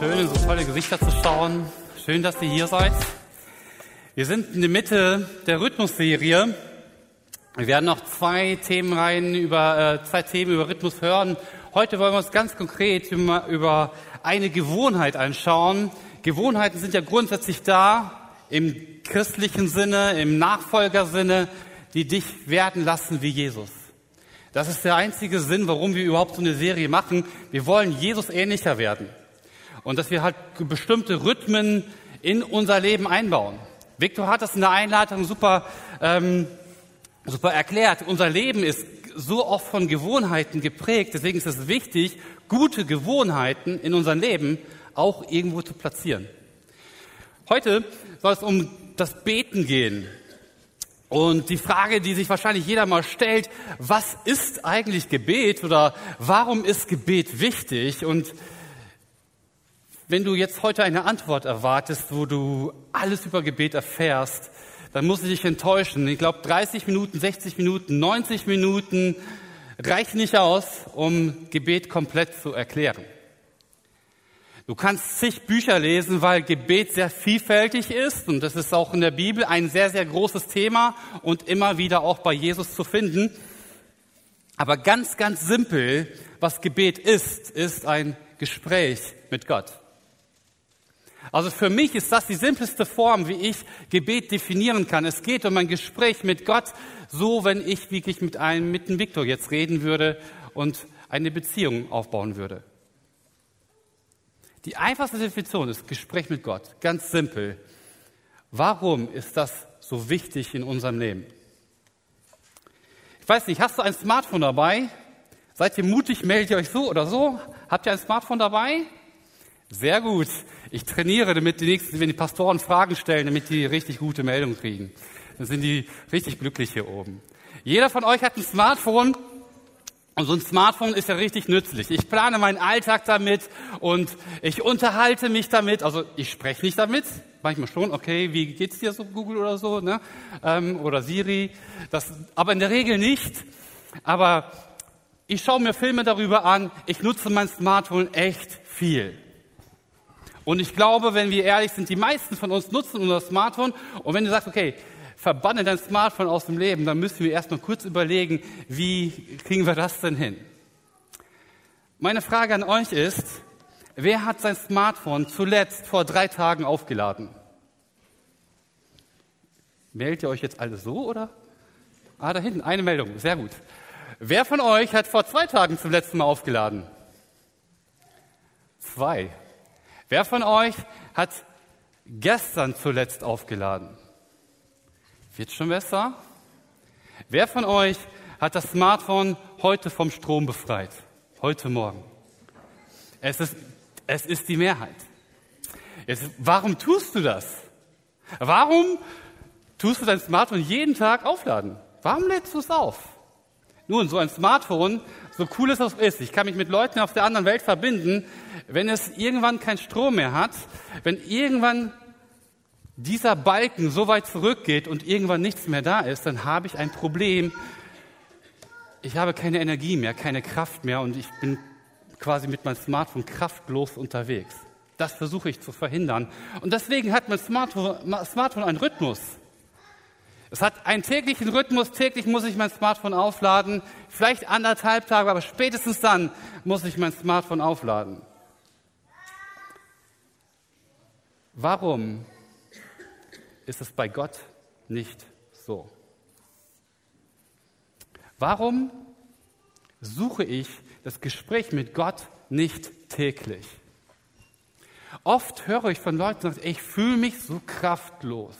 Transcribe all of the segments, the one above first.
schön, in so tolle Gesichter zu schauen. Schön, dass ihr hier seid. Wir sind in der Mitte der Rhythmusserie. Wir werden noch zwei Themenreihen über, äh, zwei Themen über Rhythmus hören. Heute wollen wir uns ganz konkret über, über eine Gewohnheit anschauen. Gewohnheiten sind ja grundsätzlich da, im christlichen Sinne, im Nachfolgersinne, die dich werden lassen wie Jesus. Das ist der einzige Sinn, warum wir überhaupt so eine Serie machen. Wir wollen Jesus ähnlicher werden und dass wir halt bestimmte Rhythmen in unser Leben einbauen. Victor hat das in der Einleitung super, ähm, super erklärt. Unser Leben ist so oft von Gewohnheiten geprägt, deswegen ist es wichtig, gute Gewohnheiten in unserem Leben auch irgendwo zu platzieren. Heute soll es um das Beten gehen. Und die Frage, die sich wahrscheinlich jeder mal stellt, was ist eigentlich Gebet oder warum ist Gebet wichtig? Und wenn du jetzt heute eine Antwort erwartest, wo du alles über Gebet erfährst, dann muss ich dich enttäuschen. Ich glaube, 30 Minuten, 60 Minuten, 90 Minuten reicht nicht aus, um Gebet komplett zu erklären. Du kannst zig Bücher lesen, weil Gebet sehr vielfältig ist und das ist auch in der Bibel ein sehr, sehr großes Thema und immer wieder auch bei Jesus zu finden. Aber ganz, ganz simpel, was Gebet ist, ist ein Gespräch mit Gott. Also für mich ist das die simpelste Form, wie ich Gebet definieren kann. Es geht um ein Gespräch mit Gott, so wenn ich wirklich mit einem, mit dem Viktor jetzt reden würde und eine Beziehung aufbauen würde. Die einfachste Definition ist Gespräch mit Gott. Ganz simpel. Warum ist das so wichtig in unserem Leben? Ich weiß nicht, hast du ein Smartphone dabei? Seid ihr mutig, meldet ihr euch so oder so? Habt ihr ein Smartphone dabei? Sehr gut. Ich trainiere, damit die nächsten, wenn die Pastoren Fragen stellen, damit die richtig gute Meldungen kriegen. Dann sind die richtig glücklich hier oben. Jeder von euch hat ein Smartphone und so ein Smartphone ist ja richtig nützlich. Ich plane meinen Alltag damit und ich unterhalte mich damit. Also ich spreche nicht damit, manchmal schon. Okay, wie geht's dir so Google oder so, ne? Ähm, oder Siri. Das, aber in der Regel nicht. Aber ich schaue mir Filme darüber an. Ich nutze mein Smartphone echt viel. Und ich glaube, wenn wir ehrlich sind, die meisten von uns nutzen unser Smartphone. Und wenn du sagst, okay, verbanne dein Smartphone aus dem Leben, dann müssen wir erstmal kurz überlegen, wie kriegen wir das denn hin? Meine Frage an euch ist, wer hat sein Smartphone zuletzt vor drei Tagen aufgeladen? Meldet ihr euch jetzt alle so, oder? Ah, da hinten, eine Meldung, sehr gut. Wer von euch hat vor zwei Tagen zum letzten Mal aufgeladen? Zwei. Wer von euch hat gestern zuletzt aufgeladen? Wird schon besser? Wer von euch hat das Smartphone heute vom Strom befreit? Heute Morgen. Es ist, es ist die Mehrheit. Jetzt, warum tust du das? Warum tust du dein Smartphone jeden Tag aufladen? Warum lädst du es auf? Nun, so ein Smartphone, so cool es auch ist, ich kann mich mit Leuten auf der anderen Welt verbinden, wenn es irgendwann keinen Strom mehr hat, wenn irgendwann dieser Balken so weit zurückgeht und irgendwann nichts mehr da ist, dann habe ich ein Problem. Ich habe keine Energie mehr, keine Kraft mehr und ich bin quasi mit meinem Smartphone kraftlos unterwegs. Das versuche ich zu verhindern. Und deswegen hat mein Smartphone, Smartphone einen Rhythmus. Es hat einen täglichen Rhythmus. Täglich muss ich mein Smartphone aufladen. Vielleicht anderthalb Tage, aber spätestens dann muss ich mein Smartphone aufladen. Warum ist es bei Gott nicht so? Warum suche ich das Gespräch mit Gott nicht täglich? Oft höre ich von Leuten, ich fühle mich so kraftlos.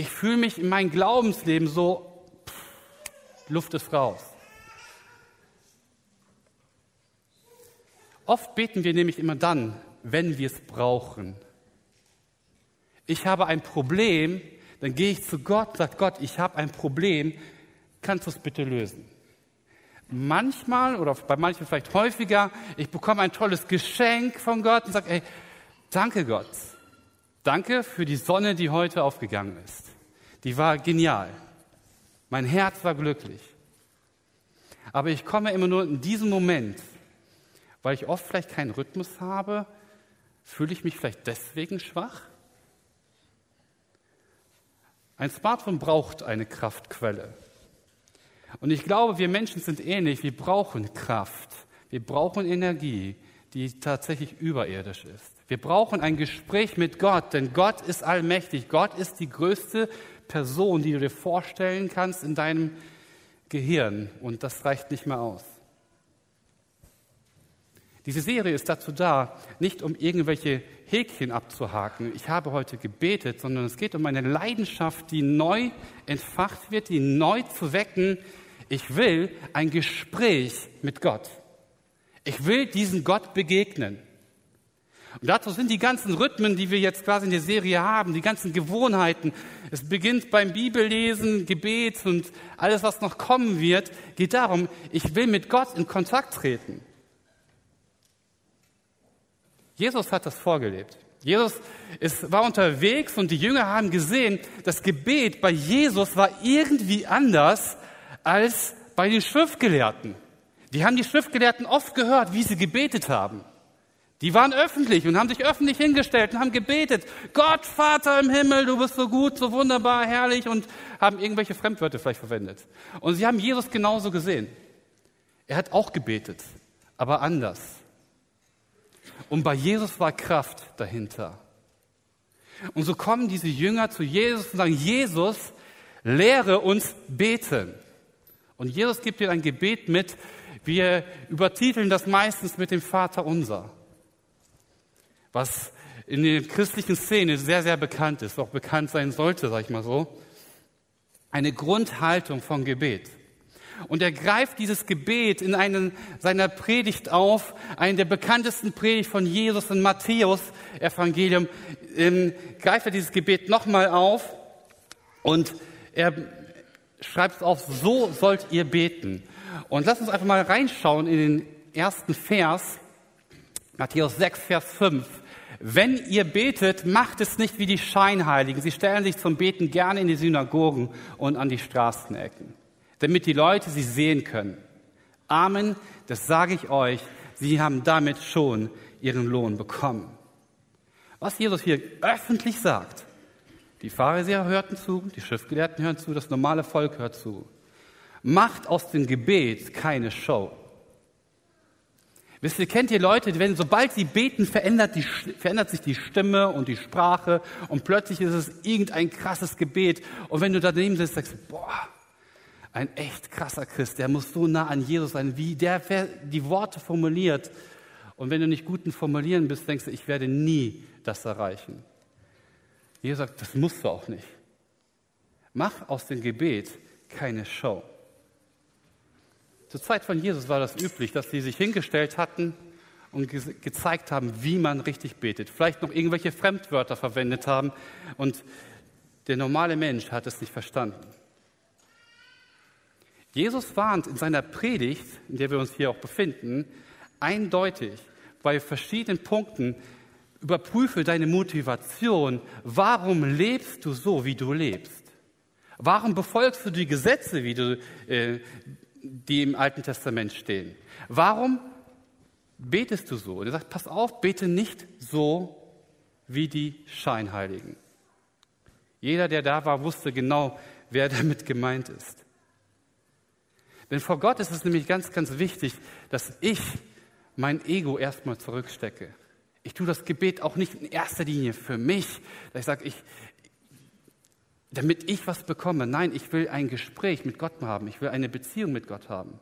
Ich fühle mich in meinem Glaubensleben so, pff, Luft ist raus. Oft beten wir nämlich immer dann, wenn wir es brauchen. Ich habe ein Problem, dann gehe ich zu Gott, sage Gott, ich habe ein Problem, kannst du es bitte lösen? Manchmal oder bei manchen vielleicht häufiger, ich bekomme ein tolles Geschenk von Gott und sage, ey, danke Gott. Danke für die Sonne, die heute aufgegangen ist. Die war genial. Mein Herz war glücklich. Aber ich komme immer nur in diesem Moment, Weil ich oft vielleicht keinen Rhythmus habe, fühle ich mich vielleicht deswegen schwach? Ein Smartphone braucht eine Kraftquelle. Und ich glaube, wir Menschen sind ähnlich. Wir brauchen Kraft. Wir brauchen Energie, die tatsächlich überirdisch ist. Wir brauchen ein Gespräch mit Gott, denn Gott ist allmächtig. Gott ist die größte Person, die du dir vorstellen kannst in deinem Gehirn. Und das reicht nicht mehr aus. Diese Serie ist dazu da, nicht um irgendwelche Häkchen abzuhaken. Ich habe heute gebetet, sondern es geht um eine Leidenschaft, die neu entfacht wird, die neu zu wecken. Ich will ein Gespräch mit Gott. Ich will diesen Gott begegnen. Und dazu sind die ganzen Rhythmen, die wir jetzt quasi in der Serie haben, die ganzen Gewohnheiten. Es beginnt beim Bibellesen, Gebet und alles, was noch kommen wird, geht darum, ich will mit Gott in Kontakt treten. Jesus hat das vorgelebt. Jesus ist, war unterwegs und die Jünger haben gesehen, das Gebet bei Jesus war irgendwie anders als bei den Schriftgelehrten. Die haben die Schriftgelehrten oft gehört, wie sie gebetet haben. Die waren öffentlich und haben sich öffentlich hingestellt und haben gebetet. Gott, Vater im Himmel, du bist so gut, so wunderbar, herrlich und haben irgendwelche Fremdwörter vielleicht verwendet. Und sie haben Jesus genauso gesehen. Er hat auch gebetet, aber anders. Und bei Jesus war Kraft dahinter. Und so kommen diese Jünger zu Jesus und sagen, Jesus, lehre uns beten. Und Jesus gibt ihnen ein Gebet mit. Wir übertiteln das meistens mit dem Vater unser was in der christlichen Szene sehr, sehr bekannt ist, auch bekannt sein sollte, sag ich mal so. Eine Grundhaltung von Gebet. Und er greift dieses Gebet in einen seiner Predigt auf, einen der bekanntesten Predigt von Jesus in Matthäus Evangelium, ähm, greift er dieses Gebet nochmal auf und er schreibt es auf, so sollt ihr beten. Und lass uns einfach mal reinschauen in den ersten Vers, Matthäus 6, Vers 5. Wenn ihr betet, macht es nicht wie die Scheinheiligen. Sie stellen sich zum Beten gerne in die Synagogen und an die Straßenecken, damit die Leute sie sehen können. Amen, das sage ich euch, sie haben damit schon ihren Lohn bekommen. Was Jesus hier öffentlich sagt, die Pharisäer hörten zu, die Schriftgelehrten hören zu, das normale Volk hört zu. Macht aus dem Gebet keine Show. Wisst ihr, kennt ihr Leute, wenn sobald sie beten, verändert, die, verändert sich die Stimme und die Sprache und plötzlich ist es irgendein krasses Gebet. Und wenn du daneben sitzt, sagst du, boah, ein echt krasser Christ, der muss so nah an Jesus sein, wie der die Worte formuliert. Und wenn du nicht guten Formulieren bist, denkst du, ich werde nie das erreichen. Jesus sagt, das musst du auch nicht. Mach aus dem Gebet keine Show. Zur Zeit von Jesus war das üblich, dass sie sich hingestellt hatten und ge gezeigt haben, wie man richtig betet. Vielleicht noch irgendwelche Fremdwörter verwendet haben und der normale Mensch hat es nicht verstanden. Jesus warnt in seiner Predigt, in der wir uns hier auch befinden, eindeutig bei verschiedenen Punkten, überprüfe deine Motivation. Warum lebst du so, wie du lebst? Warum befolgst du die Gesetze, wie du, äh, die im Alten Testament stehen. Warum betest du so? Und er sagt, pass auf, bete nicht so wie die Scheinheiligen. Jeder, der da war, wusste genau, wer damit gemeint ist. Denn vor Gott ist es nämlich ganz, ganz wichtig, dass ich mein Ego erstmal zurückstecke. Ich tue das Gebet auch nicht in erster Linie für mich, ich sage, ich, damit ich was bekomme. Nein, ich will ein Gespräch mit Gott haben. Ich will eine Beziehung mit Gott haben.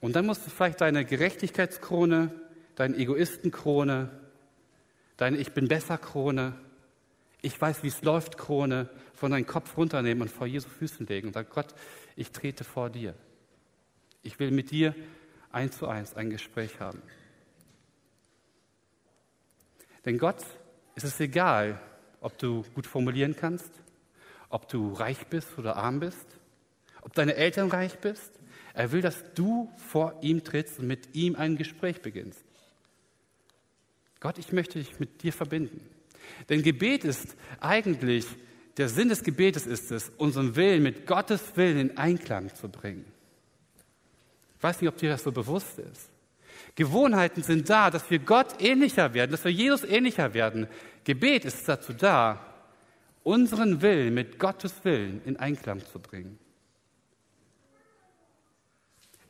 Und dann musst du vielleicht deine Gerechtigkeitskrone, deine Egoistenkrone, deine Ich bin besser Krone, ich weiß, wie es läuft Krone von deinem Kopf runternehmen und vor Jesu Füßen legen und sagen, Gott, ich trete vor dir. Ich will mit dir eins zu eins ein Gespräch haben. Denn Gott ist es egal, ob du gut formulieren kannst, ob du reich bist oder arm bist, ob deine Eltern reich bist. Er will, dass du vor ihm trittst und mit ihm ein Gespräch beginnst. Gott, ich möchte dich mit dir verbinden. Denn Gebet ist eigentlich, der Sinn des Gebetes ist es, unseren Willen mit Gottes Willen in Einklang zu bringen. Ich weiß nicht, ob dir das so bewusst ist. Gewohnheiten sind da, dass wir Gott ähnlicher werden, dass wir Jesus ähnlicher werden. Gebet ist dazu da, unseren Willen mit Gottes Willen in Einklang zu bringen.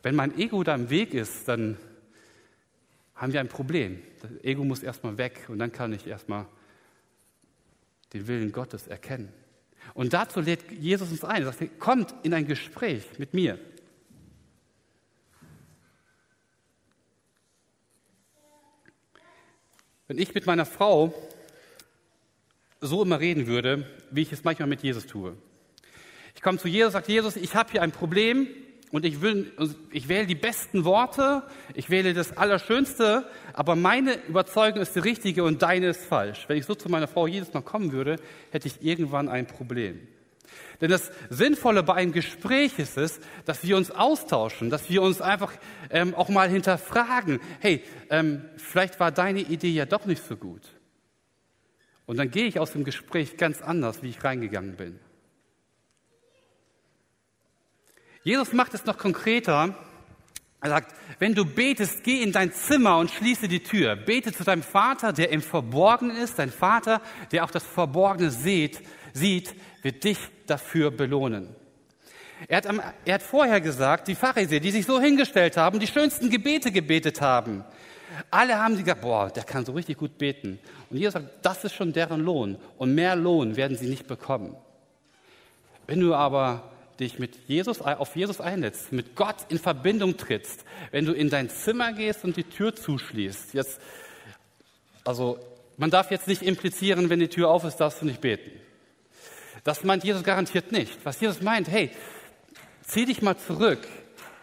Wenn mein Ego da im Weg ist, dann haben wir ein Problem. Das Ego muss erstmal weg und dann kann ich erstmal den Willen Gottes erkennen. Und dazu lädt Jesus uns ein. Er sagt, kommt in ein Gespräch mit mir. Wenn ich mit meiner Frau so immer reden würde, wie ich es manchmal mit Jesus tue. Ich komme zu Jesus, sage Jesus, ich habe hier ein Problem, und ich, will, ich wähle die besten Worte, ich wähle das Allerschönste, aber meine Überzeugung ist die richtige und deine ist falsch. Wenn ich so zu meiner Frau jedes Mal kommen würde, hätte ich irgendwann ein Problem. Denn das Sinnvolle bei einem Gespräch ist es, dass wir uns austauschen, dass wir uns einfach ähm, auch mal hinterfragen, hey, ähm, vielleicht war deine Idee ja doch nicht so gut. Und dann gehe ich aus dem Gespräch ganz anders, wie ich reingegangen bin. Jesus macht es noch konkreter. Er sagt, wenn du betest, geh in dein Zimmer und schließe die Tür. Bete zu deinem Vater, der im Verborgenen ist. Dein Vater, der auch das Verborgene sieht, sieht, wird dich dafür belohnen. Er hat, am, er hat vorher gesagt, die Pharisäer, die sich so hingestellt haben, die schönsten Gebete gebetet haben. Alle haben sie gesagt, boah, der kann so richtig gut beten. Und Jesus sagt, das ist schon deren Lohn. Und mehr Lohn werden sie nicht bekommen. Wenn du aber dich mit Jesus, auf Jesus einlässt, mit Gott in Verbindung trittst, wenn du in dein Zimmer gehst und die Tür zuschließt. Jetzt, also, man darf jetzt nicht implizieren, wenn die Tür auf ist, darfst du nicht beten. Das meint Jesus garantiert nicht. Was Jesus meint, hey, zieh dich mal zurück,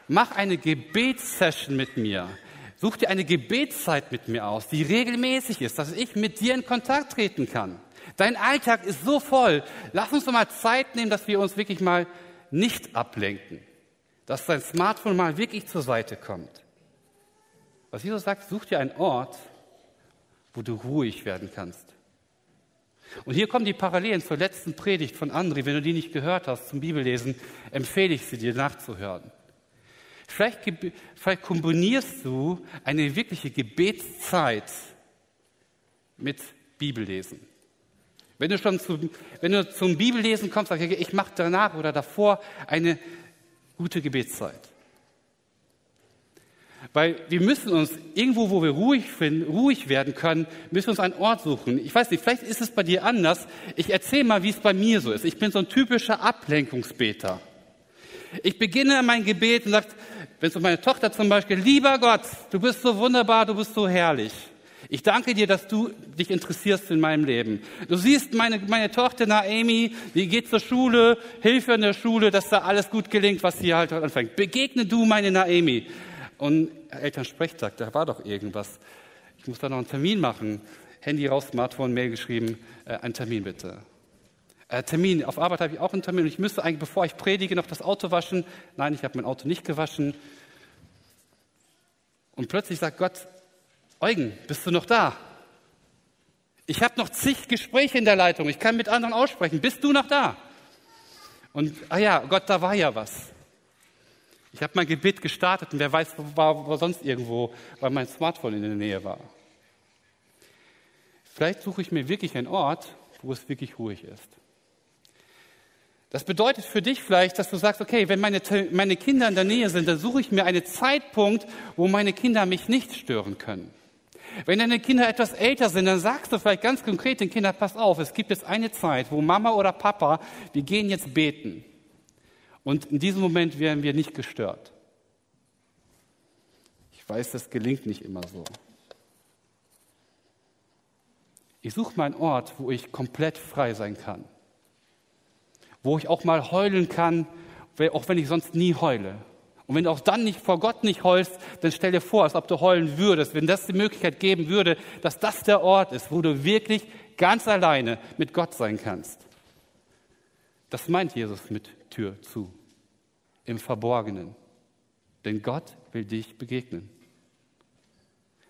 mach eine Gebetssession mit mir. Such dir eine Gebetszeit mit mir aus, die regelmäßig ist, dass ich mit dir in Kontakt treten kann. Dein Alltag ist so voll. Lass uns doch mal Zeit nehmen, dass wir uns wirklich mal nicht ablenken, dass dein Smartphone mal wirklich zur Seite kommt. Was Jesus sagt, such dir einen Ort, wo du ruhig werden kannst. Und hier kommen die Parallelen zur letzten Predigt von André. Wenn du die nicht gehört hast zum Bibellesen, empfehle ich sie dir nachzuhören. Vielleicht, vielleicht kombinierst du eine wirkliche Gebetszeit mit Bibellesen. Wenn du schon zum, wenn du zum Bibellesen kommst, sag ich, ich mache danach oder davor eine gute Gebetszeit. Weil wir müssen uns irgendwo, wo wir ruhig, finden, ruhig werden können, müssen uns einen Ort suchen. Ich weiß nicht, vielleicht ist es bei dir anders. Ich erzähle mal, wie es bei mir so ist. Ich bin so ein typischer Ablenkungsbeter. Ich beginne mein Gebet und sage, wenn es um meine Tochter zum Beispiel, lieber Gott, du bist so wunderbar, du bist so herrlich. Ich danke dir, dass du dich interessierst in meinem Leben. Du siehst meine, meine Tochter Naomi, die geht zur Schule, Hilfe in der Schule, dass da alles gut gelingt, was sie halt anfängt. Begegne du meine Naomi. Und Elternsprechtag, da war doch irgendwas. Ich muss da noch einen Termin machen. Handy raus, Smartphone, Mail geschrieben, äh, einen Termin bitte. Äh, Termin, auf Arbeit habe ich auch einen Termin und ich müsste eigentlich, bevor ich predige, noch das Auto waschen. Nein, ich habe mein Auto nicht gewaschen. Und plötzlich sagt Gott, Eugen, bist du noch da? Ich habe noch zig Gespräche in der Leitung. Ich kann mit anderen aussprechen. Bist du noch da? Und, ah ja, Gott, da war ja was. Ich habe mein Gebet gestartet und wer weiß, wo, war, wo sonst irgendwo, weil mein Smartphone in der Nähe war. Vielleicht suche ich mir wirklich einen Ort, wo es wirklich ruhig ist. Das bedeutet für dich vielleicht, dass du sagst, okay, wenn meine, meine Kinder in der Nähe sind, dann suche ich mir einen Zeitpunkt, wo meine Kinder mich nicht stören können. Wenn deine Kinder etwas älter sind, dann sagst du vielleicht ganz konkret den Kindern, pass auf, es gibt jetzt eine Zeit, wo Mama oder Papa, wir gehen jetzt beten. Und in diesem Moment werden wir nicht gestört. Ich weiß, das gelingt nicht immer so. Ich suche meinen Ort, wo ich komplett frei sein kann. Wo ich auch mal heulen kann, auch wenn ich sonst nie heule. Und wenn du auch dann nicht vor Gott nicht heulst, dann stell dir vor, als ob du heulen würdest, wenn das die Möglichkeit geben würde, dass das der Ort ist, wo du wirklich ganz alleine mit Gott sein kannst. Das meint Jesus mit Tür zu, im Verborgenen. Denn Gott will dich begegnen.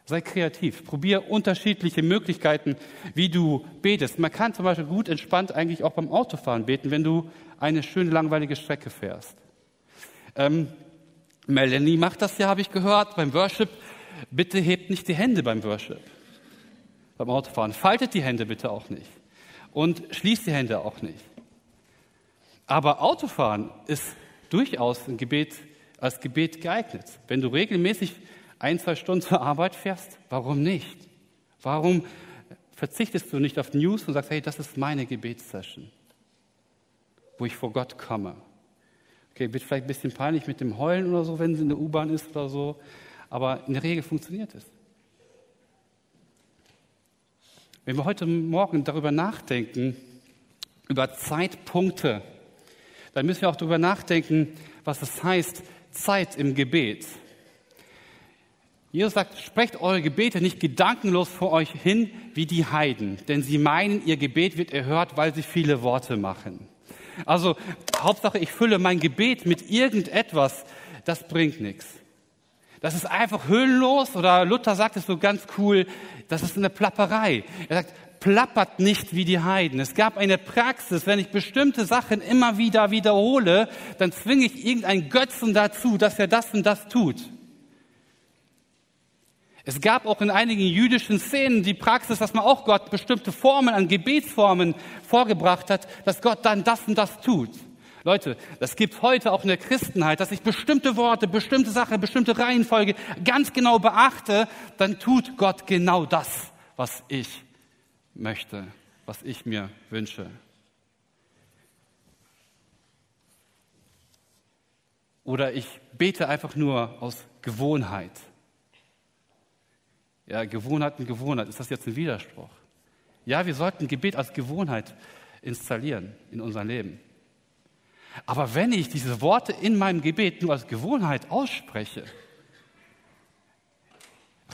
Sei kreativ, probier unterschiedliche Möglichkeiten, wie du betest. Man kann zum Beispiel gut entspannt eigentlich auch beim Autofahren beten, wenn du eine schöne langweilige Strecke fährst. Ähm, Melanie macht das ja, habe ich gehört, beim Worship. Bitte hebt nicht die Hände beim Worship, beim Autofahren. Faltet die Hände bitte auch nicht. Und schließt die Hände auch nicht. Aber Autofahren ist durchaus ein Gebet, als Gebet geeignet. Wenn du regelmäßig ein, zwei Stunden zur Arbeit fährst, warum nicht? Warum verzichtest du nicht auf News und sagst, hey, das ist meine Gebetssession, wo ich vor Gott komme? Okay, wird vielleicht ein bisschen peinlich mit dem Heulen oder so, wenn sie in der U-Bahn ist oder so, aber in der Regel funktioniert es. Wenn wir heute Morgen darüber nachdenken, über Zeitpunkte, dann müssen wir auch darüber nachdenken, was es heißt, Zeit im Gebet. Jesus sagt, sprecht eure Gebete nicht gedankenlos vor euch hin wie die Heiden, denn sie meinen, ihr Gebet wird erhört, weil sie viele Worte machen. Also Hauptsache, ich fülle mein Gebet mit irgendetwas, das bringt nichts. Das ist einfach hüllenlos oder Luther sagt es so ganz cool, das ist eine Plapperei. Er sagt, plappert nicht wie die Heiden. Es gab eine Praxis, wenn ich bestimmte Sachen immer wieder wiederhole, dann zwinge ich irgendeinen Götzen dazu, dass er das und das tut. Es gab auch in einigen jüdischen Szenen die Praxis, dass man auch Gott bestimmte Formen an Gebetsformen vorgebracht hat, dass Gott dann das und das tut. Leute, das gibt heute auch in der Christenheit, dass ich bestimmte Worte, bestimmte Sachen, bestimmte Reihenfolge ganz genau beachte, dann tut Gott genau das, was ich möchte, was ich mir wünsche. Oder ich bete einfach nur aus Gewohnheit. Ja, Gewohnheit und Gewohnheit. Ist das jetzt ein Widerspruch? Ja, wir sollten Gebet als Gewohnheit installieren in unser Leben. Aber wenn ich diese Worte in meinem Gebet nur als Gewohnheit ausspreche,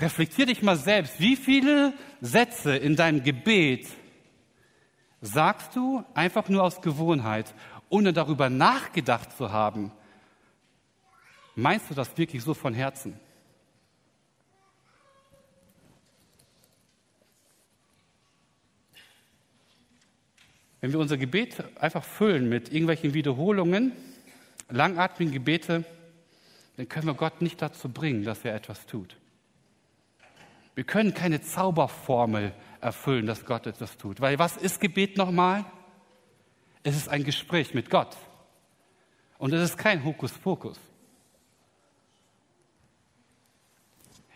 reflektier dich mal selbst, wie viele Sätze in deinem Gebet sagst du einfach nur aus Gewohnheit, ohne darüber nachgedacht zu haben? Meinst du das wirklich so von Herzen? Wenn wir unser Gebet einfach füllen mit irgendwelchen Wiederholungen, langatmigen Gebete, dann können wir Gott nicht dazu bringen, dass er etwas tut. Wir können keine Zauberformel erfüllen, dass Gott etwas tut. Weil was ist Gebet nochmal? Es ist ein Gespräch mit Gott. Und es ist kein Hokuspokus.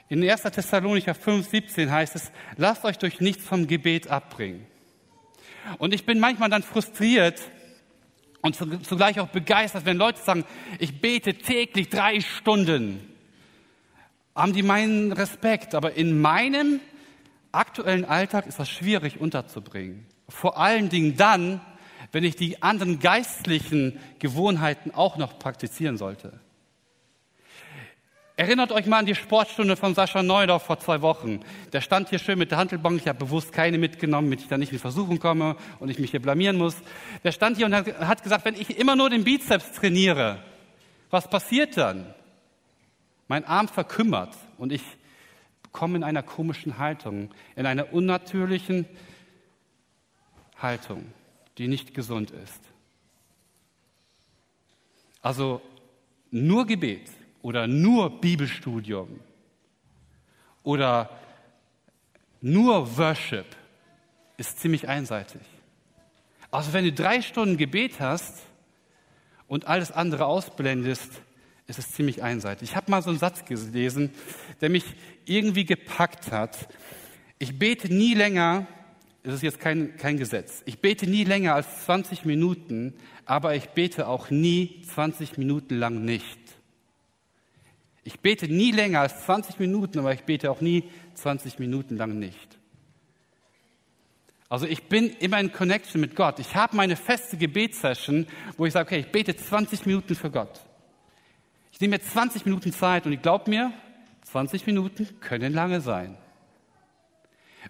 In 1. Thessalonicher 5, 17 heißt es, lasst euch durch nichts vom Gebet abbringen. Und ich bin manchmal dann frustriert und zugleich auch begeistert, wenn Leute sagen, ich bete täglich drei Stunden. Haben die meinen Respekt, aber in meinem aktuellen Alltag ist das schwierig unterzubringen. Vor allen Dingen dann, wenn ich die anderen geistlichen Gewohnheiten auch noch praktizieren sollte. Erinnert euch mal an die Sportstunde von Sascha Neudorf vor zwei Wochen. Der stand hier schön mit der Handelbank. Ich habe bewusst keine mitgenommen, damit ich da nicht in Versuchung komme und ich mich hier blamieren muss. Der stand hier und hat gesagt, wenn ich immer nur den Bizeps trainiere, was passiert dann? Mein Arm verkümmert und ich komme in einer komischen Haltung, in einer unnatürlichen Haltung, die nicht gesund ist. Also nur Gebet oder nur Bibelstudium oder nur Worship ist ziemlich einseitig. Also wenn du drei Stunden Gebet hast und alles andere ausblendest, ist es ziemlich einseitig. Ich habe mal so einen Satz gelesen, der mich irgendwie gepackt hat. Ich bete nie länger, es ist jetzt kein, kein Gesetz, ich bete nie länger als 20 Minuten, aber ich bete auch nie 20 Minuten lang nicht. Ich bete nie länger als 20 Minuten, aber ich bete auch nie 20 Minuten lang nicht. Also ich bin immer in Connection mit Gott. Ich habe meine feste Gebetssession, wo ich sage, okay, ich bete 20 Minuten für Gott. Ich nehme mir 20 Minuten Zeit und ich glaube mir, 20 Minuten können lange sein.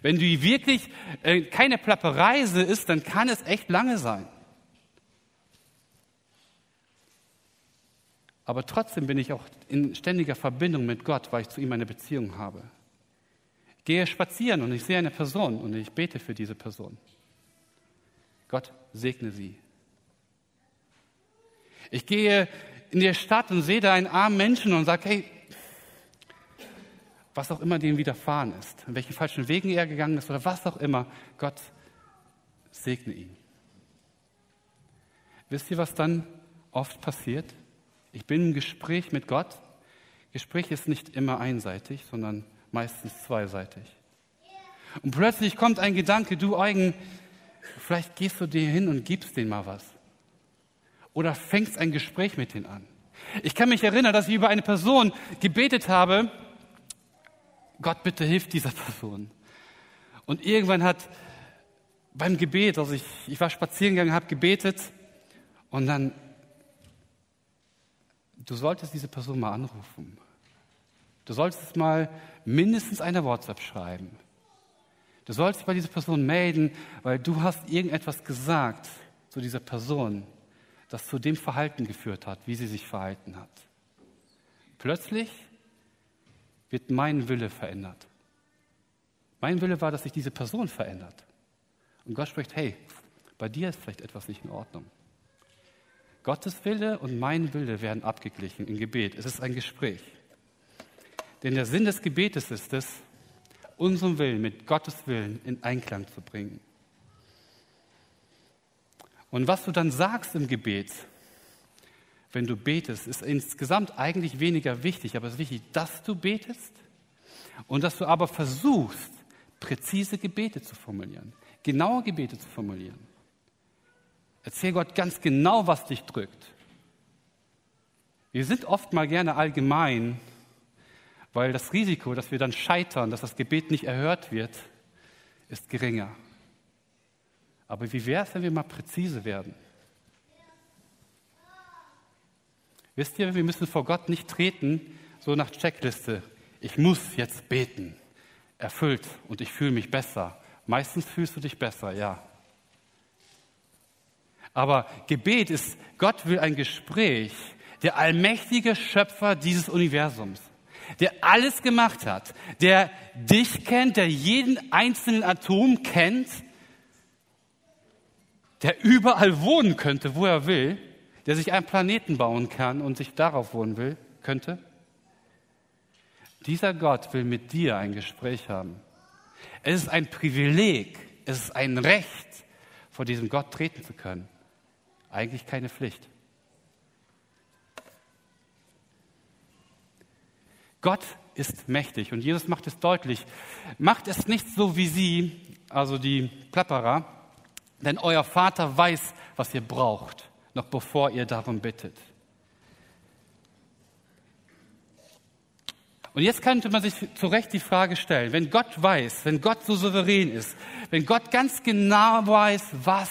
Wenn du wirklich äh, keine Plappereise ist, dann kann es echt lange sein. Aber trotzdem bin ich auch in ständiger Verbindung mit Gott, weil ich zu ihm eine Beziehung habe. Ich gehe spazieren und ich sehe eine Person und ich bete für diese Person. Gott segne sie. Ich gehe in der Stadt und sehe da einen armen Menschen und sage, hey, was auch immer dem widerfahren ist, in welchen falschen Wegen er gegangen ist oder was auch immer, Gott segne ihn. Wisst ihr, was dann oft passiert? Ich bin im Gespräch mit Gott. Gespräch ist nicht immer einseitig, sondern meistens zweiseitig. Und plötzlich kommt ein Gedanke, du Eugen, vielleicht gehst du dir hin und gibst denen mal was. Oder fängst ein Gespräch mit denen an. Ich kann mich erinnern, dass ich über eine Person gebetet habe, Gott bitte hilf dieser Person. Und irgendwann hat beim Gebet, also ich, ich war spazieren gegangen, habe gebetet und dann, du solltest diese Person mal anrufen. Du solltest mal mindestens eine WhatsApp schreiben. Du sollst dich bei dieser Person melden, weil du hast irgendetwas gesagt zu dieser Person, das zu dem Verhalten geführt hat, wie sie sich verhalten hat. Plötzlich wird mein Wille verändert. Mein Wille war, dass sich diese Person verändert. Und Gott spricht, hey, bei dir ist vielleicht etwas nicht in Ordnung. Gottes Wille und mein Wille werden abgeglichen im Gebet. Es ist ein Gespräch. Denn der Sinn des Gebetes ist es, unseren Willen mit Gottes Willen in Einklang zu bringen. Und was du dann sagst im Gebet, wenn du betest, ist insgesamt eigentlich weniger wichtig, aber es ist wichtig, dass du betest und dass du aber versuchst, präzise Gebete zu formulieren, genaue Gebete zu formulieren. Erzähl Gott ganz genau, was dich drückt. Wir sind oft mal gerne allgemein weil das Risiko, dass wir dann scheitern, dass das Gebet nicht erhört wird, ist geringer. Aber wie wäre es, wenn wir mal präzise werden? Wisst ihr, wir müssen vor Gott nicht treten, so nach Checkliste. Ich muss jetzt beten. Erfüllt und ich fühle mich besser. Meistens fühlst du dich besser, ja. Aber Gebet ist, Gott will ein Gespräch, der allmächtige Schöpfer dieses Universums der alles gemacht hat, der dich kennt, der jeden einzelnen Atom kennt, der überall wohnen könnte, wo er will, der sich einen Planeten bauen kann und sich darauf wohnen will, könnte. Dieser Gott will mit dir ein Gespräch haben. Es ist ein Privileg, es ist ein Recht, vor diesem Gott treten zu können. Eigentlich keine Pflicht. Gott ist mächtig und Jesus macht es deutlich. Macht es nicht so wie Sie, also die Plapperer, denn euer Vater weiß, was ihr braucht, noch bevor ihr darum bittet. Und jetzt könnte man sich zu Recht die Frage stellen, wenn Gott weiß, wenn Gott so souverän ist, wenn Gott ganz genau weiß, was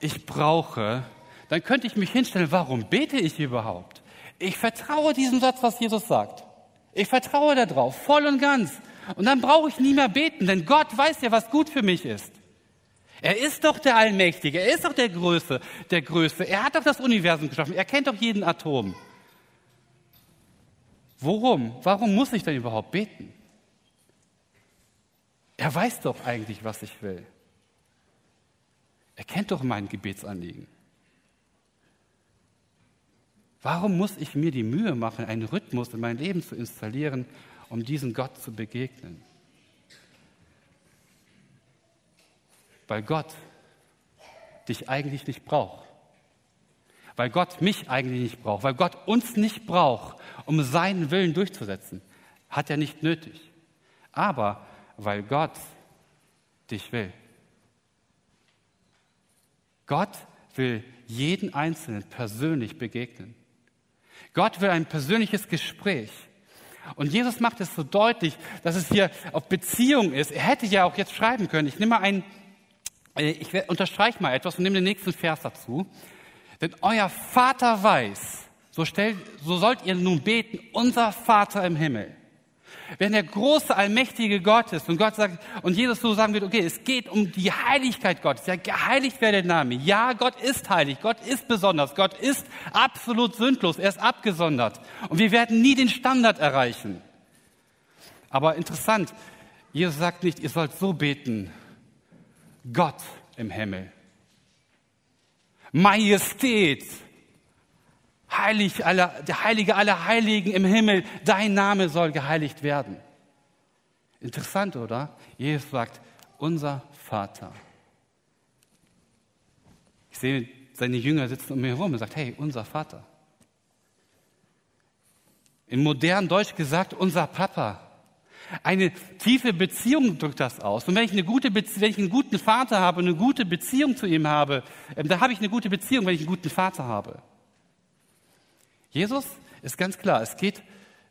ich brauche, dann könnte ich mich hinstellen, warum bete ich überhaupt? Ich vertraue diesem Satz, was Jesus sagt. Ich vertraue darauf, voll und ganz. Und dann brauche ich nie mehr beten, denn Gott weiß ja, was gut für mich ist. Er ist doch der Allmächtige, er ist doch der Größte, der Größte. Er hat doch das Universum geschaffen, er kennt doch jeden Atom. Worum? Warum muss ich denn überhaupt beten? Er weiß doch eigentlich, was ich will. Er kennt doch mein Gebetsanliegen. Warum muss ich mir die Mühe machen, einen Rhythmus in mein Leben zu installieren, um diesem Gott zu begegnen? Weil Gott dich eigentlich nicht braucht. Weil Gott mich eigentlich nicht braucht. Weil Gott uns nicht braucht, um seinen Willen durchzusetzen. Hat er nicht nötig. Aber weil Gott dich will. Gott will jeden Einzelnen persönlich begegnen. Gott will ein persönliches Gespräch. Und Jesus macht es so deutlich, dass es hier auf Beziehung ist. Er hätte ja auch jetzt schreiben können. Ich nehme mal ein, äh, ich unterstreiche mal etwas und nehme den nächsten Vers dazu. Denn euer Vater weiß, so, stellt, so sollt ihr nun beten, unser Vater im Himmel. Wenn der große, allmächtige Gott ist und Gott sagt, und Jesus so sagen wird, okay, es geht um die Heiligkeit Gottes, ja, geheiligt werde der Name. Ja, Gott ist heilig, Gott ist besonders, Gott ist absolut sündlos, er ist abgesondert. Und wir werden nie den Standard erreichen. Aber interessant, Jesus sagt nicht, ihr sollt so beten, Gott im Himmel. Majestät, Heilig aller, der Heilige aller Heiligen im Himmel, dein Name soll geheiligt werden. Interessant, oder? Jesus sagt, unser Vater. Ich sehe, seine Jünger sitzen um mich herum und sagt, hey, unser Vater. In modern Deutsch gesagt, unser Papa. Eine tiefe Beziehung drückt das aus. Und wenn ich, eine gute wenn ich einen guten Vater habe und eine gute Beziehung zu ihm habe, ähm, dann habe ich eine gute Beziehung, wenn ich einen guten Vater habe. Jesus ist ganz klar, es geht,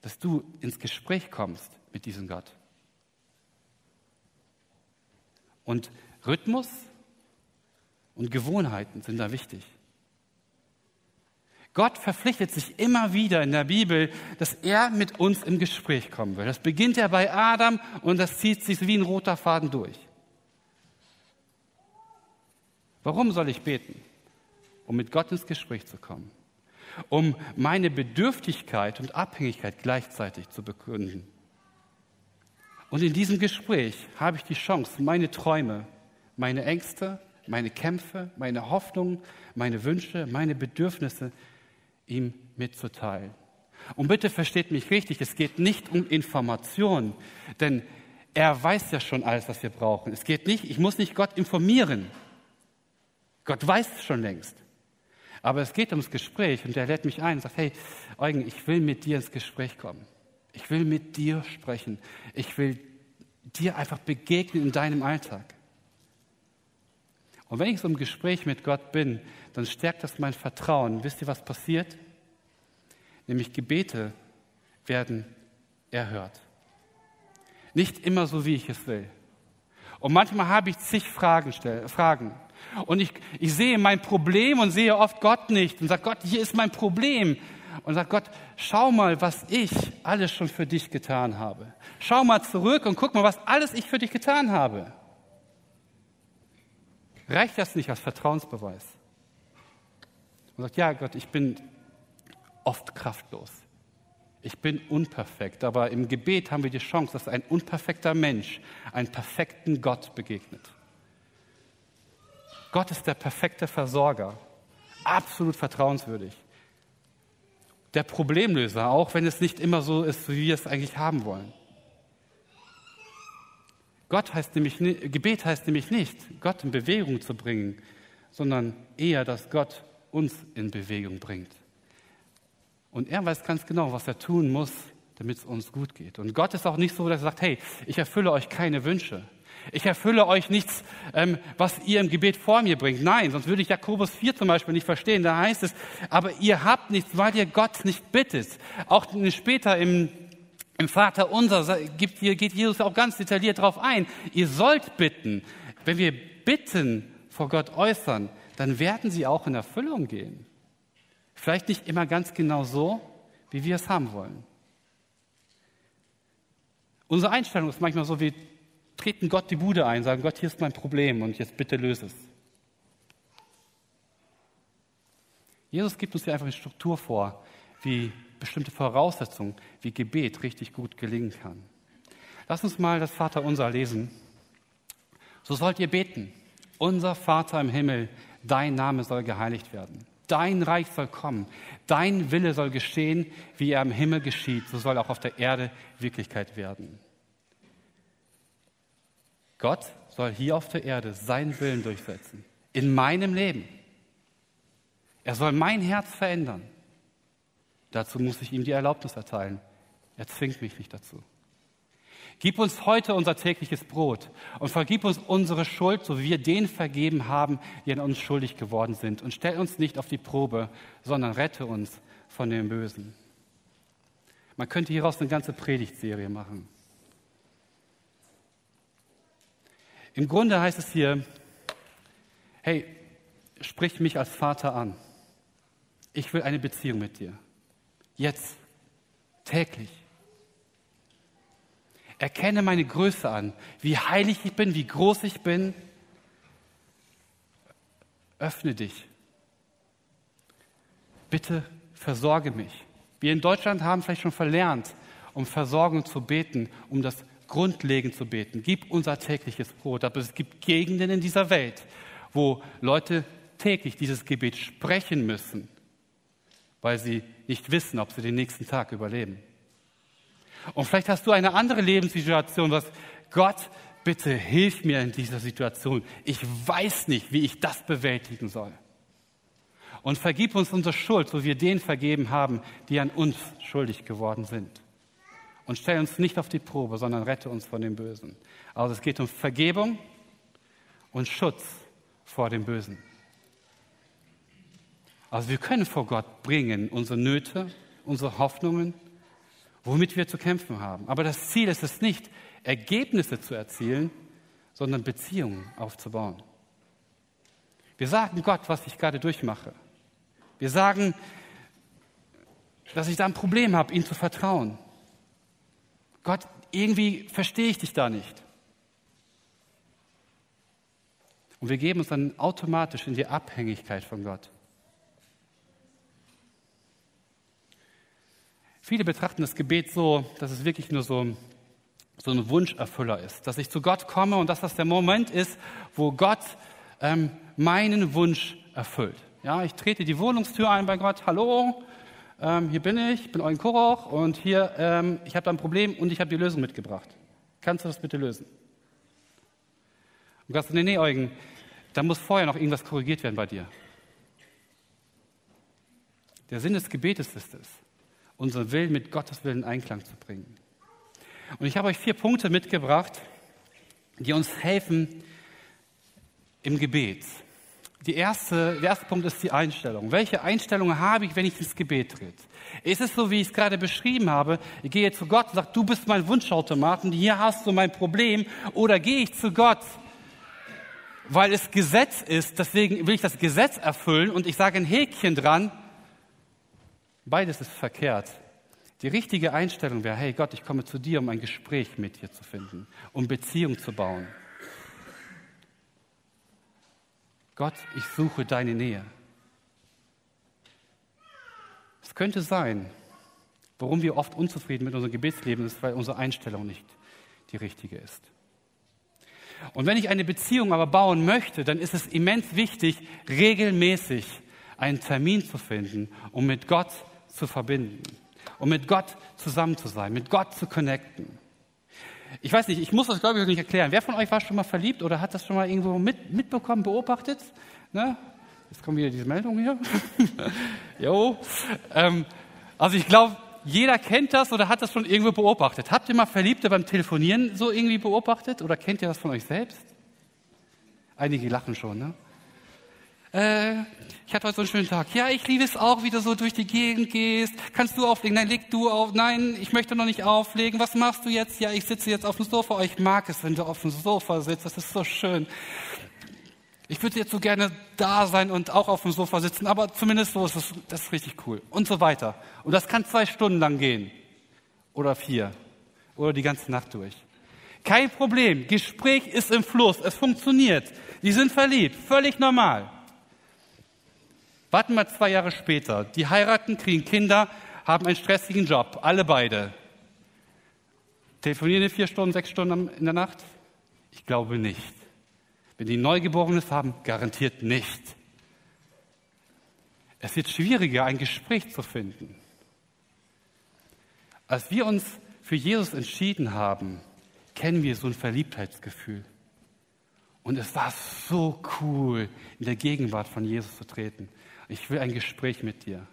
dass du ins Gespräch kommst mit diesem Gott. Und Rhythmus und Gewohnheiten sind da wichtig. Gott verpflichtet sich immer wieder in der Bibel, dass er mit uns im Gespräch kommen will. Das beginnt ja bei Adam und das zieht sich wie ein roter Faden durch. Warum soll ich beten? Um mit Gott ins Gespräch zu kommen. Um meine Bedürftigkeit und Abhängigkeit gleichzeitig zu begründen. Und in diesem Gespräch habe ich die Chance, meine Träume, meine Ängste, meine Kämpfe, meine Hoffnungen, meine Wünsche, meine Bedürfnisse ihm mitzuteilen. Und bitte versteht mich richtig, es geht nicht um Information, denn er weiß ja schon alles, was wir brauchen. Es geht nicht, ich muss nicht Gott informieren. Gott weiß schon längst. Aber es geht ums Gespräch und er lädt mich ein und sagt, hey, Eugen, ich will mit dir ins Gespräch kommen. Ich will mit dir sprechen. Ich will dir einfach begegnen in deinem Alltag. Und wenn ich so im Gespräch mit Gott bin, dann stärkt das mein Vertrauen. Wisst ihr, was passiert? Nämlich Gebete werden erhört. Nicht immer so, wie ich es will. Und manchmal habe ich zig Fragen. Fragen. Und ich, ich sehe mein Problem und sehe oft Gott nicht und sage, Gott, hier ist mein Problem. Und sage, Gott, schau mal, was ich alles schon für dich getan habe. Schau mal zurück und guck mal, was alles ich für dich getan habe. Reicht das nicht als Vertrauensbeweis? Und sagt, ja Gott, ich bin oft kraftlos. Ich bin unperfekt, aber im Gebet haben wir die Chance, dass ein unperfekter Mensch einen perfekten Gott begegnet. Gott ist der perfekte Versorger, absolut vertrauenswürdig. Der Problemlöser, auch wenn es nicht immer so ist, wie wir es eigentlich haben wollen. Gott heißt nämlich, Gebet heißt nämlich nicht, Gott in Bewegung zu bringen, sondern eher, dass Gott uns in Bewegung bringt. Und er weiß ganz genau, was er tun muss, damit es uns gut geht. Und Gott ist auch nicht so, dass er sagt, hey, ich erfülle euch keine Wünsche. Ich erfülle euch nichts, ähm, was ihr im Gebet vor mir bringt. Nein, sonst würde ich Jakobus 4 zum Beispiel nicht verstehen. Da heißt es, aber ihr habt nichts, weil ihr Gott nicht bittet. Auch später im im Vater unser geht Jesus auch ganz detailliert darauf ein. Ihr sollt bitten. Wenn wir Bitten vor Gott äußern, dann werden sie auch in Erfüllung gehen. Vielleicht nicht immer ganz genau so, wie wir es haben wollen. Unsere Einstellung ist manchmal so, wir treten Gott die Bude ein, sagen, Gott, hier ist mein Problem und jetzt bitte löse es. Jesus gibt uns hier einfach eine Struktur vor, wie bestimmte Voraussetzungen, wie Gebet richtig gut gelingen kann. Lass uns mal das Vaterunser lesen. So sollt ihr beten. Unser Vater im Himmel, dein Name soll geheiligt werden. Dein Reich soll kommen. Dein Wille soll geschehen, wie er im Himmel geschieht. So soll auch auf der Erde Wirklichkeit werden. Gott soll hier auf der Erde seinen Willen durchsetzen. In meinem Leben. Er soll mein Herz verändern. Dazu muss ich ihm die Erlaubnis erteilen. Er zwingt mich nicht dazu. Gib uns heute unser tägliches Brot und vergib uns unsere Schuld, so wie wir denen vergeben haben, die an uns schuldig geworden sind. Und stell uns nicht auf die Probe, sondern rette uns von dem Bösen. Man könnte hieraus eine ganze Predigtserie machen. Im Grunde heißt es hier, hey, sprich mich als Vater an. Ich will eine Beziehung mit dir. Jetzt, täglich. Erkenne meine Größe an, wie heilig ich bin, wie groß ich bin. Öffne dich. Bitte versorge mich. Wir in Deutschland haben vielleicht schon verlernt, um Versorgung zu beten, um das grundlegend zu beten. Gib unser tägliches Brot. Aber es gibt Gegenden in dieser Welt, wo Leute täglich dieses Gebet sprechen müssen weil sie nicht wissen, ob sie den nächsten Tag überleben. Und vielleicht hast du eine andere Lebenssituation, was Gott, bitte hilf mir in dieser Situation. Ich weiß nicht, wie ich das bewältigen soll. Und vergib uns unsere Schuld, so wir denen vergeben haben, die an uns schuldig geworden sind. Und stell uns nicht auf die Probe, sondern rette uns von dem Bösen. Also es geht um Vergebung und Schutz vor dem Bösen. Also wir können vor Gott bringen unsere Nöte, unsere Hoffnungen, womit wir zu kämpfen haben. Aber das Ziel ist es nicht, Ergebnisse zu erzielen, sondern Beziehungen aufzubauen. Wir sagen Gott, was ich gerade durchmache. Wir sagen, dass ich da ein Problem habe, ihm zu vertrauen. Gott, irgendwie verstehe ich dich da nicht. Und wir geben uns dann automatisch in die Abhängigkeit von Gott. Viele betrachten das Gebet so, dass es wirklich nur so, so ein Wunscherfüller ist, dass ich zu Gott komme und dass das der Moment ist, wo Gott ähm, meinen Wunsch erfüllt. Ja, ich trete die Wohnungstür ein bei Gott. Hallo, ähm, hier bin ich, bin Eugen Koroch und hier, ähm, ich habe ein Problem und ich habe die Lösung mitgebracht. Kannst du das bitte lösen? Und Gott sagt, nee, nee, Eugen, da muss vorher noch irgendwas korrigiert werden bei dir. Der Sinn des Gebetes ist es, unseren Willen mit Gottes Willen in Einklang zu bringen. Und ich habe euch vier Punkte mitgebracht, die uns helfen im Gebet. Die erste, der erste Punkt ist die Einstellung. Welche Einstellung habe ich, wenn ich ins Gebet trete? Ist es so, wie ich es gerade beschrieben habe? Ich gehe zu Gott und sage, du bist mein Wunschautomat und hier hast du mein Problem. Oder gehe ich zu Gott, weil es Gesetz ist, deswegen will ich das Gesetz erfüllen und ich sage ein Häkchen dran, Beides ist verkehrt. Die richtige Einstellung wäre, hey Gott, ich komme zu dir, um ein Gespräch mit dir zu finden, um Beziehung zu bauen. Gott, ich suche deine Nähe. Es könnte sein, warum wir oft unzufrieden mit unserem Gebetsleben sind, weil unsere Einstellung nicht die richtige ist. Und wenn ich eine Beziehung aber bauen möchte, dann ist es immens wichtig, regelmäßig einen Termin zu finden, um mit Gott zu verbinden, um mit Gott zusammen zu sein, mit Gott zu connecten. Ich weiß nicht, ich muss das glaube ich nicht erklären. Wer von euch war schon mal verliebt oder hat das schon mal irgendwo mit, mitbekommen, beobachtet? Ne? Jetzt kommt wieder diese Meldung hier. jo. Ähm, also ich glaube, jeder kennt das oder hat das schon irgendwo beobachtet. Habt ihr mal Verliebte beim Telefonieren so irgendwie beobachtet oder kennt ihr das von euch selbst? Einige lachen schon, ne? Äh, ich hatte heute so einen schönen Tag. Ja, ich liebe es auch, wie du so durch die Gegend gehst. Kannst du auflegen? Nein, leg du auf. Nein, ich möchte noch nicht auflegen. Was machst du jetzt? Ja, ich sitze jetzt auf dem Sofa. Ich mag es, wenn du auf dem Sofa sitzt. Das ist so schön. Ich würde jetzt so gerne da sein und auch auf dem Sofa sitzen, aber zumindest so ist es, das ist richtig cool. Und so weiter. Und das kann zwei Stunden lang gehen. Oder vier. Oder die ganze Nacht durch. Kein Problem. Gespräch ist im Fluss. Es funktioniert. Die sind verliebt. Völlig normal. Warten wir zwei Jahre später. Die heiraten, kriegen Kinder, haben einen stressigen Job, alle beide. Telefonieren die vier Stunden, sechs Stunden in der Nacht? Ich glaube nicht. Wenn die Neugeborenes haben, garantiert nicht. Es wird schwieriger, ein Gespräch zu finden. Als wir uns für Jesus entschieden haben, kennen wir so ein Verliebtheitsgefühl. Und es war so cool, in der Gegenwart von Jesus zu treten. Ich will ein Gespräch mit dir.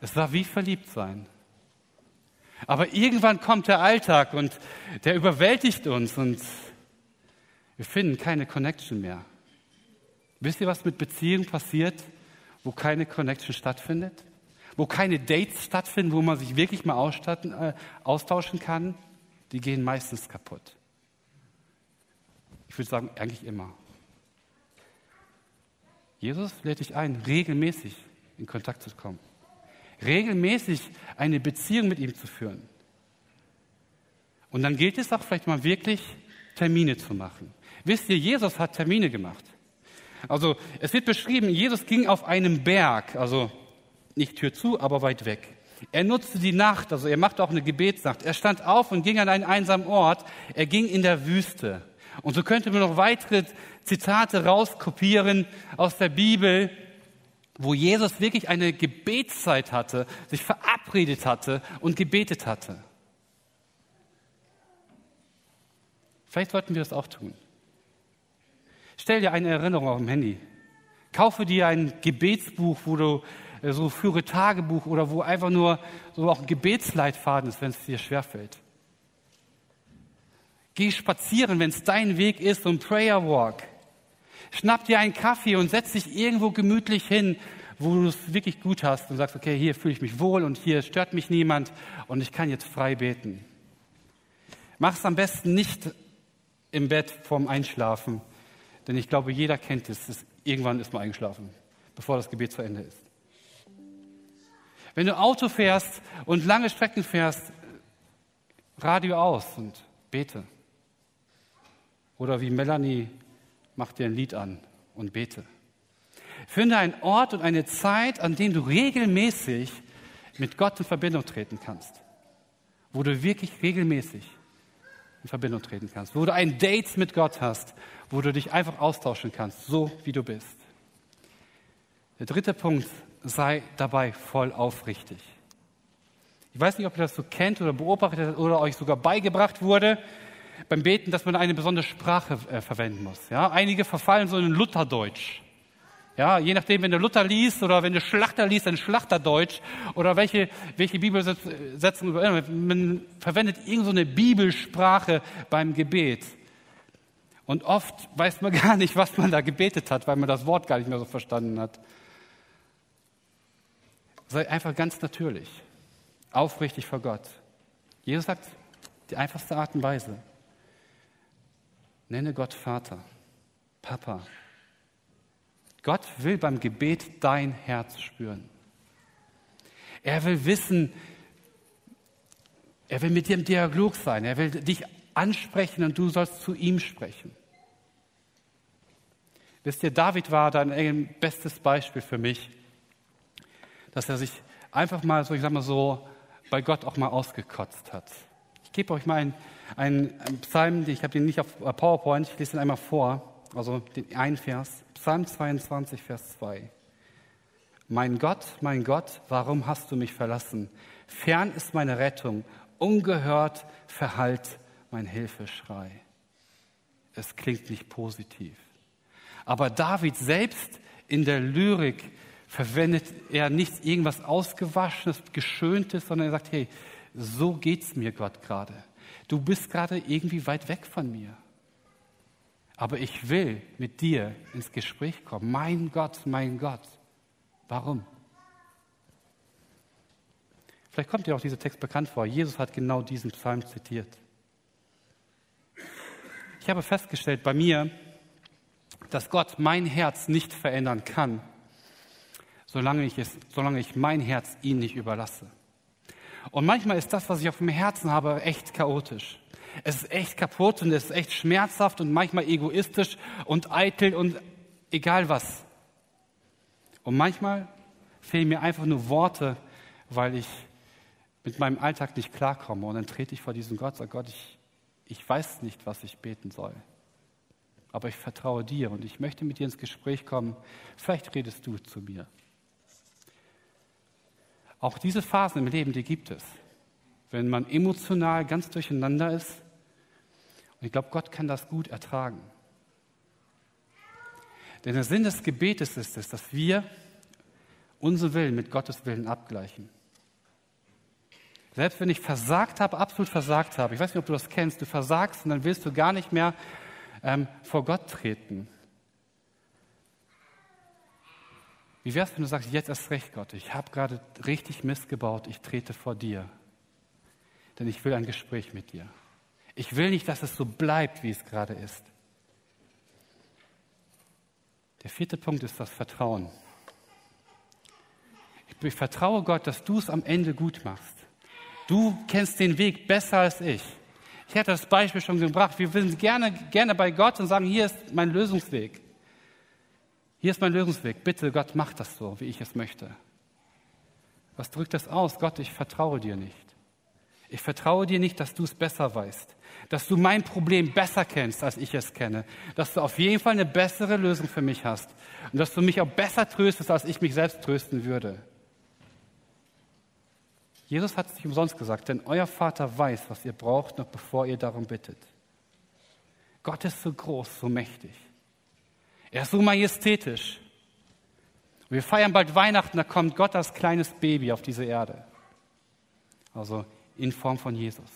Es war wie verliebt sein. Aber irgendwann kommt der Alltag und der überwältigt uns und wir finden keine Connection mehr. Wisst ihr, was mit Beziehungen passiert, wo keine Connection stattfindet? Wo keine Dates stattfinden, wo man sich wirklich mal äh, austauschen kann? Die gehen meistens kaputt. Ich würde sagen, eigentlich immer. Jesus lädt dich ein, regelmäßig in Kontakt zu kommen. Regelmäßig eine Beziehung mit ihm zu führen. Und dann gilt es auch vielleicht mal wirklich, Termine zu machen. Wisst ihr, Jesus hat Termine gemacht. Also es wird beschrieben, Jesus ging auf einem Berg, also nicht Tür zu, aber weit weg. Er nutzte die Nacht, also er machte auch eine Gebetsnacht. Er stand auf und ging an einen einsamen Ort. Er ging in der Wüste. Und so könnte man noch weitere Zitate rauskopieren aus der Bibel, wo Jesus wirklich eine Gebetszeit hatte, sich verabredet hatte und gebetet hatte. Vielleicht sollten wir das auch tun. Stell dir eine Erinnerung auf dem Handy. Kaufe dir ein Gebetsbuch, wo du äh, so führe Tagebuch oder wo einfach nur so auch ein Gebetsleitfaden ist, wenn es dir schwerfällt. Geh spazieren, wenn es dein Weg ist, ein Prayer Walk. Schnapp dir einen Kaffee und setz dich irgendwo gemütlich hin, wo du es wirklich gut hast und sagst, okay, hier fühle ich mich wohl und hier stört mich niemand und ich kann jetzt frei beten. Mach es am besten nicht im Bett vorm Einschlafen, denn ich glaube, jeder kennt es. es irgendwann ist man eingeschlafen, bevor das Gebet zu Ende ist. Wenn du Auto fährst und lange Strecken fährst, Radio aus und bete. Oder wie Melanie, mach dir ein Lied an und bete. Finde einen Ort und eine Zeit, an dem du regelmäßig mit Gott in Verbindung treten kannst. Wo du wirklich regelmäßig in Verbindung treten kannst. Wo du ein Date mit Gott hast, wo du dich einfach austauschen kannst, so wie du bist. Der dritte Punkt, sei dabei voll aufrichtig. Ich weiß nicht, ob ihr das so kennt oder beobachtet oder euch sogar beigebracht wurde beim Beten, dass man eine besondere Sprache äh, verwenden muss. Ja? Einige verfallen so in Lutherdeutsch. Ja, je nachdem, wenn du Luther liest oder wenn du Schlachter liest, dann Schlachterdeutsch oder welche, welche Bibelsetzung, man verwendet irgendeine so Bibelsprache beim Gebet. Und oft weiß man gar nicht, was man da gebetet hat, weil man das Wort gar nicht mehr so verstanden hat. Sei einfach ganz natürlich, aufrichtig vor Gott. Jesus sagt, die einfachste Art und Weise. Nenne Gott Vater, Papa, Gott will beim Gebet dein Herz spüren. Er will wissen, er will mit dir im Dialog sein. Er will dich ansprechen und du sollst zu ihm sprechen. Wisst ihr, David war da ein bestes Beispiel für mich, dass er sich einfach mal so, ich sag mal so, bei Gott auch mal ausgekotzt hat. Ich gebe euch mal einen, einen Psalm, ich habe den nicht auf PowerPoint, ich lese den einmal vor, also den einen Vers. Psalm 22, Vers 2. Mein Gott, mein Gott, warum hast du mich verlassen? Fern ist meine Rettung, ungehört verhallt mein Hilfeschrei. Es klingt nicht positiv. Aber David selbst in der Lyrik verwendet er nicht irgendwas Ausgewaschenes, Geschöntes, sondern er sagt, hey, so geht's mir Gott gerade. Du bist gerade irgendwie weit weg von mir. Aber ich will mit dir ins Gespräch kommen. Mein Gott, mein Gott. Warum? Vielleicht kommt dir auch dieser Text bekannt vor. Jesus hat genau diesen Psalm zitiert. Ich habe festgestellt bei mir, dass Gott mein Herz nicht verändern kann, solange ich, es, solange ich mein Herz ihm nicht überlasse. Und manchmal ist das, was ich auf dem Herzen habe, echt chaotisch. Es ist echt kaputt und es ist echt schmerzhaft und manchmal egoistisch und eitel und egal was. Und manchmal fehlen mir einfach nur Worte, weil ich mit meinem Alltag nicht klarkomme. Und dann trete ich vor diesen Gott, und sage Gott, ich, ich weiß nicht, was ich beten soll. Aber ich vertraue dir und ich möchte mit dir ins Gespräch kommen. Vielleicht redest du zu mir. Auch diese Phasen im Leben, die gibt es. Wenn man emotional ganz durcheinander ist und ich glaube, Gott kann das gut ertragen. Denn der Sinn des Gebetes ist es, dass wir unseren Willen mit Gottes Willen abgleichen. Selbst wenn ich versagt habe, absolut versagt habe, ich weiß nicht, ob du das kennst, du versagst und dann willst du gar nicht mehr ähm, vor Gott treten. Wie wär's, wenn du sagst, jetzt erst recht, Gott, ich habe gerade richtig Mist gebaut, ich trete vor dir, denn ich will ein Gespräch mit dir. Ich will nicht, dass es so bleibt, wie es gerade ist. Der vierte Punkt ist das Vertrauen. Ich vertraue Gott, dass du es am Ende gut machst. Du kennst den Weg besser als ich. Ich hatte das Beispiel schon gebracht. Wir sind gerne, gerne bei Gott und sagen, hier ist mein Lösungsweg. Hier ist mein Lösungsweg. Bitte, Gott, mach das so, wie ich es möchte. Was drückt das aus? Gott, ich vertraue dir nicht. Ich vertraue dir nicht, dass du es besser weißt, dass du mein Problem besser kennst, als ich es kenne, dass du auf jeden Fall eine bessere Lösung für mich hast und dass du mich auch besser tröstest, als ich mich selbst trösten würde. Jesus hat es nicht umsonst gesagt, denn euer Vater weiß, was ihr braucht, noch bevor ihr darum bittet. Gott ist so groß, so mächtig. Er ist so majestätisch. Wir feiern bald Weihnachten, da kommt Gott als kleines Baby auf diese Erde. Also in Form von Jesus.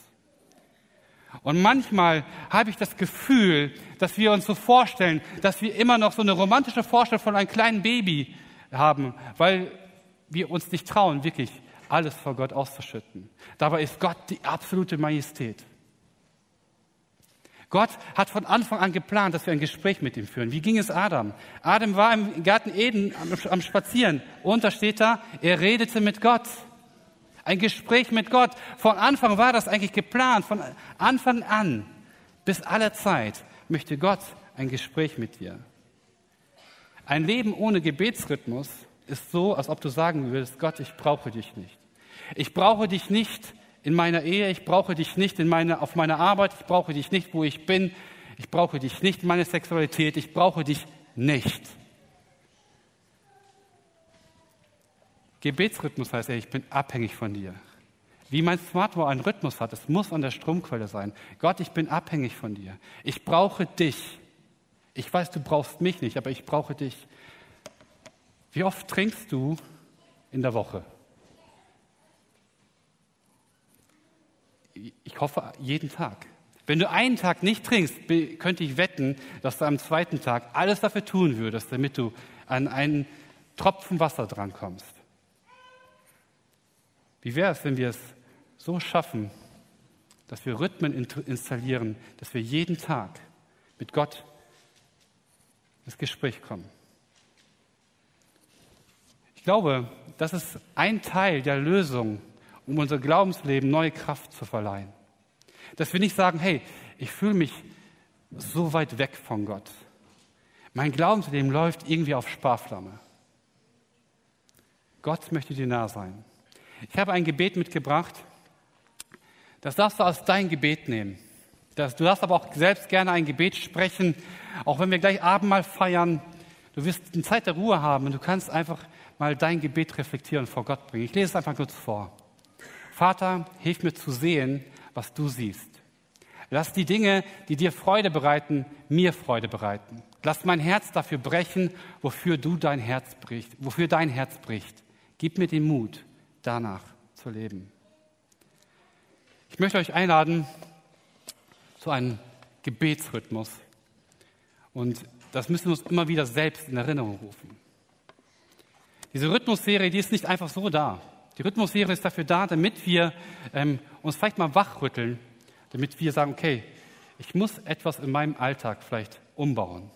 Und manchmal habe ich das Gefühl, dass wir uns so vorstellen, dass wir immer noch so eine romantische Vorstellung von einem kleinen Baby haben, weil wir uns nicht trauen, wirklich alles vor Gott auszuschütten. Dabei ist Gott die absolute Majestät. Gott hat von Anfang an geplant, dass wir ein Gespräch mit ihm führen. Wie ging es Adam? Adam war im Garten Eden am, Spazieren. Und da steht da, er redete mit Gott. Ein Gespräch mit Gott. Von Anfang war das eigentlich geplant. Von Anfang an bis aller Zeit möchte Gott ein Gespräch mit dir. Ein Leben ohne Gebetsrhythmus ist so, als ob du sagen würdest, Gott, ich brauche dich nicht. Ich brauche dich nicht in meiner Ehe, ich brauche dich nicht in meine, auf meiner Arbeit, ich brauche dich nicht, wo ich bin, ich brauche dich nicht in meiner Sexualität, ich brauche dich nicht. Gebetsrhythmus heißt ja, ich bin abhängig von dir. Wie mein Smartphone einen Rhythmus hat, es muss an der Stromquelle sein. Gott, ich bin abhängig von dir. Ich brauche dich. Ich weiß, du brauchst mich nicht, aber ich brauche dich. Wie oft trinkst du in der Woche? Ich hoffe, jeden Tag. Wenn du einen Tag nicht trinkst, könnte ich wetten, dass du am zweiten Tag alles dafür tun würdest, damit du an einen Tropfen Wasser drankommst. Wie wäre es, wenn wir es so schaffen, dass wir Rhythmen installieren, dass wir jeden Tag mit Gott ins Gespräch kommen? Ich glaube, das ist ein Teil der Lösung um unser Glaubensleben neue Kraft zu verleihen. Dass wir nicht sagen, hey, ich fühle mich so weit weg von Gott. Mein Glaubensleben läuft irgendwie auf Sparflamme. Gott möchte dir nah sein. Ich habe ein Gebet mitgebracht. Das darfst du als dein Gebet nehmen. Das, du darfst aber auch selbst gerne ein Gebet sprechen, auch wenn wir gleich Abendmahl feiern. Du wirst eine Zeit der Ruhe haben und du kannst einfach mal dein Gebet reflektieren vor Gott bringen. Ich lese es einfach kurz vor. Vater, hilf mir zu sehen, was du siehst. Lass die Dinge, die dir Freude bereiten, mir Freude bereiten. Lass mein Herz dafür brechen, wofür du dein Herz bricht, wofür dein Herz bricht. Gib mir den Mut, danach zu leben. Ich möchte euch einladen zu einem Gebetsrhythmus. Und das müssen wir uns immer wieder selbst in Erinnerung rufen. Diese Rhythmusserie, die ist nicht einfach so da. Die Rhythmusserie ist dafür da, damit wir ähm, uns vielleicht mal wachrütteln, damit wir sagen, okay, ich muss etwas in meinem Alltag vielleicht umbauen.